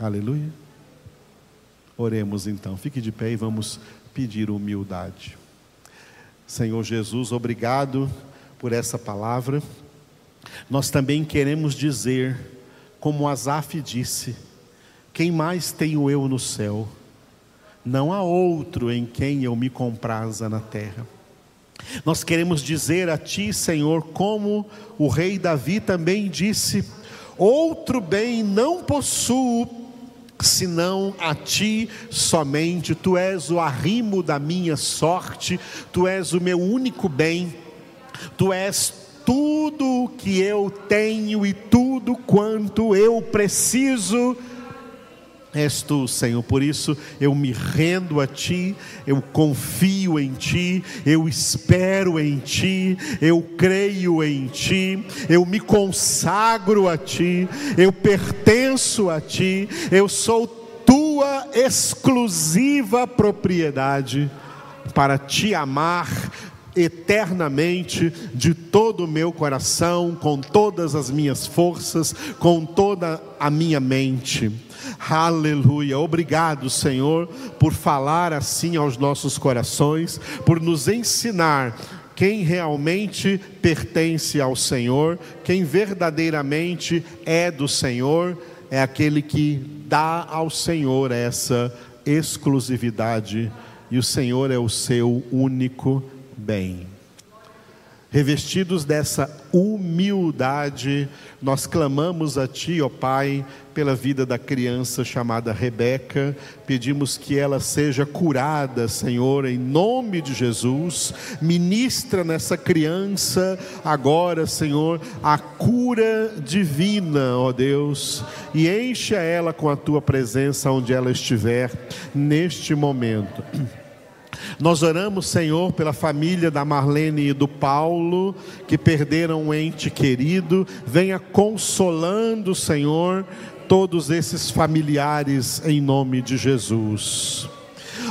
Aleluia. Oremos então, fique de pé e vamos pedir humildade. Senhor Jesus, obrigado por essa palavra. Nós também queremos dizer, como Asaf disse: quem mais tenho eu no céu? Não há outro em quem eu me compraza na terra. Nós queremos dizer a Ti, Senhor, como o rei Davi também disse: outro bem não possuo senão a ti somente. Tu és o arrimo da minha sorte, tu és o meu único bem, tu és tudo o que eu tenho e tudo quanto eu preciso És tu, Senhor, por isso eu me rendo a Ti, eu confio em Ti, eu espero em Ti, eu creio em Ti, eu me consagro a Ti, eu pertenço a Ti, eu sou Tua exclusiva propriedade para Te amar eternamente de todo o meu coração, com todas as minhas forças, com toda a minha mente. Aleluia. Obrigado, Senhor, por falar assim aos nossos corações, por nos ensinar quem realmente pertence ao Senhor, quem verdadeiramente é do Senhor, é aquele que dá ao Senhor essa exclusividade, e o Senhor é o seu único bem. Revestidos dessa humildade, nós clamamos a Ti, ó Pai, pela vida da criança chamada Rebeca, pedimos que ela seja curada, Senhor, em nome de Jesus. Ministra nessa criança agora, Senhor, a cura divina, ó Deus, e encha ela com a Tua presença onde ela estiver neste momento. Nós oramos, Senhor, pela família da Marlene e do Paulo, que perderam um ente querido. Venha consolando, Senhor, todos esses familiares em nome de Jesus.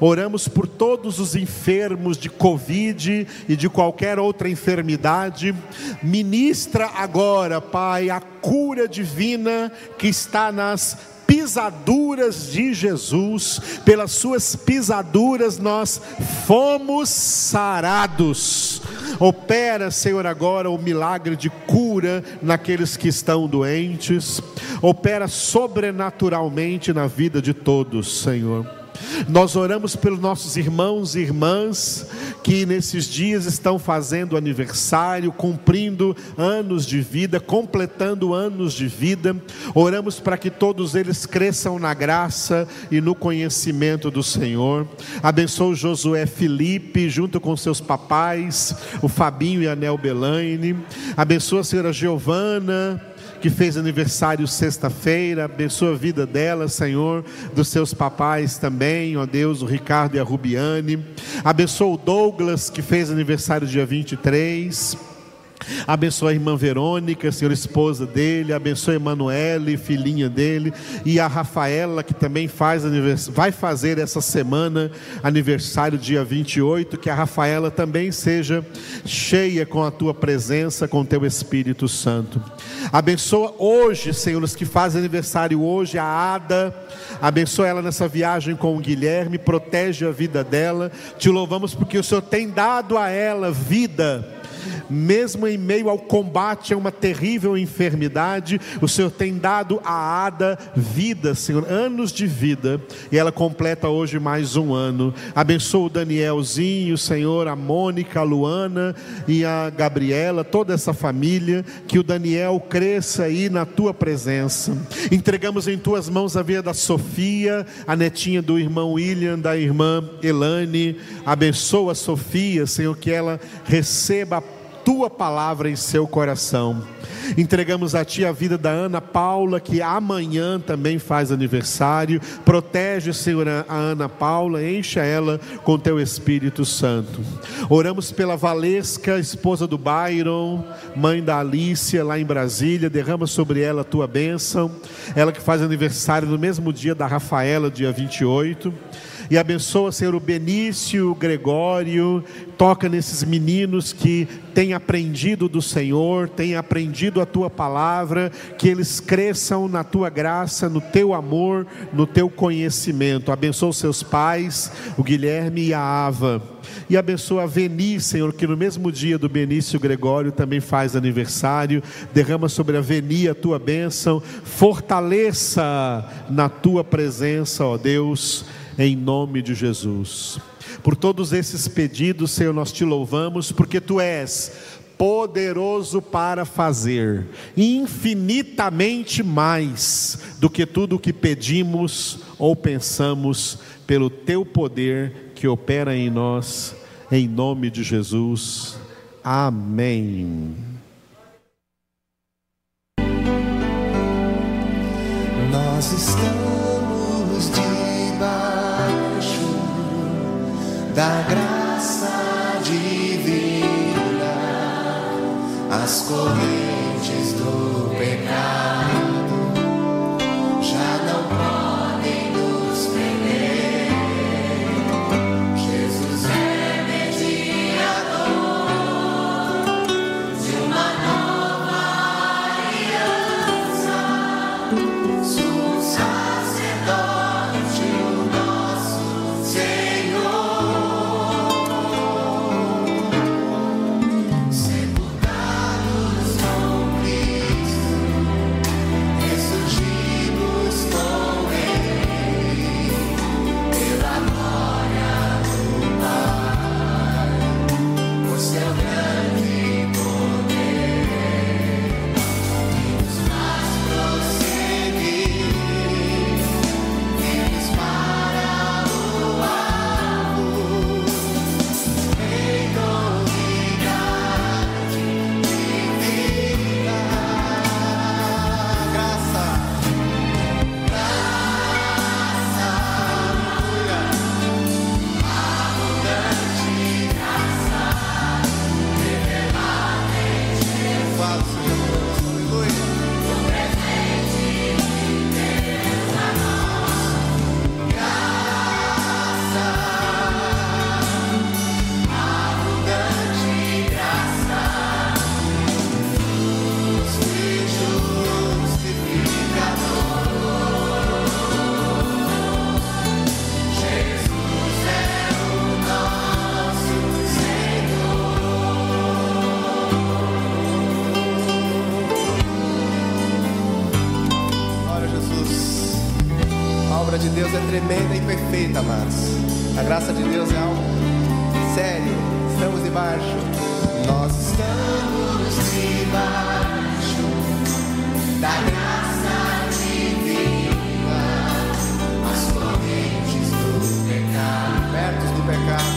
Oramos por todos os enfermos de Covid e de qualquer outra enfermidade. Ministra agora, Pai, a cura divina que está nas pisaduras de Jesus, pelas suas pisaduras nós fomos sarados. Opera, Senhor, agora o milagre de cura naqueles que estão doentes. Opera sobrenaturalmente na vida de todos, Senhor. Nós oramos pelos nossos irmãos e irmãs que nesses dias estão fazendo aniversário, cumprindo anos de vida, completando anos de vida. Oramos para que todos eles cresçam na graça e no conhecimento do Senhor. Abençoa o Josué Felipe, junto com seus papais, o Fabinho e a Nel Belaine. Abençoa a senhora Giovana que fez aniversário sexta-feira, abençoa a vida dela, Senhor, dos seus papais também, ó Deus, o Ricardo e a Rubiane. Abençoa o Douglas, que fez aniversário dia 23. Abençoa a irmã Verônica, senhora esposa dele, abençoa a Emanuele, filhinha dele, e a Rafaela, que também faz vai fazer essa semana aniversário, dia 28, que a Rafaela também seja cheia com a tua presença, com teu Espírito Santo. Abençoa hoje, Senhor, os que fazem aniversário hoje, a Ada, abençoa ela nessa viagem com o Guilherme, protege a vida dela. Te louvamos porque o Senhor tem dado a ela vida mesmo em meio ao combate a uma terrível enfermidade, o Senhor tem dado a Ada vida, Senhor, anos de vida, e ela completa hoje mais um ano. Abençoa o Danielzinho, Senhor, a Mônica, a Luana e a Gabriela, toda essa família, que o Daniel cresça aí na tua presença. Entregamos em tuas mãos a vida da Sofia, a netinha do irmão William, da irmã Elane. Abençoa a Sofia, Senhor, que ela receba a tua palavra em seu coração. Entregamos a ti a vida da Ana Paula, que amanhã também faz aniversário. Protege, Senhor, a Ana Paula, encha ela com teu Espírito Santo. Oramos pela Valesca, esposa do Byron, mãe da Alícia, lá em Brasília. Derrama sobre ela a tua bênção. Ela que faz aniversário no mesmo dia da Rafaela, dia 28. E abençoa, Senhor, o Benício, o Gregório, toca nesses meninos que têm aprendido do Senhor, têm aprendido a tua palavra, que eles cresçam na tua graça, no teu amor, no teu conhecimento. Abençoa os seus pais, o Guilherme e a Ava. E abençoa a Veni, Senhor, que no mesmo dia do Benício Gregório também faz aniversário. Derrama sobre a Veni a tua bênção. Fortaleça na tua presença, ó Deus, em nome de Jesus. Por todos esses pedidos, Senhor, nós te louvamos, porque tu és poderoso para fazer infinitamente mais do que tudo o que pedimos ou pensamos, pelo teu poder que opera em nós, em nome de Jesus. Amém. Nós estamos da graça divina, as correntes do pecado A obra de Deus é tremenda e perfeita, amados. A graça de Deus é algo sério. Estamos debaixo. Nós estamos debaixo da graça divina. As correntes do pecado, do pecado,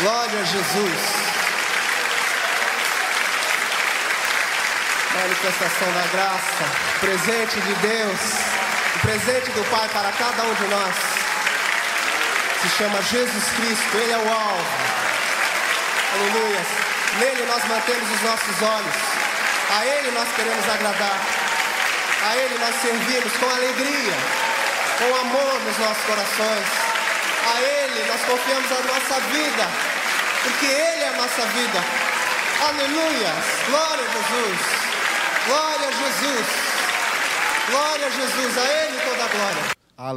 Glória a Jesus. Manifestação da graça, presente de Deus, o presente do Pai para cada um de nós. Se chama Jesus Cristo, Ele é o alvo. Aleluia. Nele nós mantemos os nossos olhos. A Ele nós queremos agradar. A Ele nós servimos com alegria, com amor nos nossos corações. A Ele nós confiamos a nossa vida, porque Ele é a nossa vida. Aleluia! Glória a Jesus! Glória a Jesus! Glória a Jesus! A Ele toda a glória.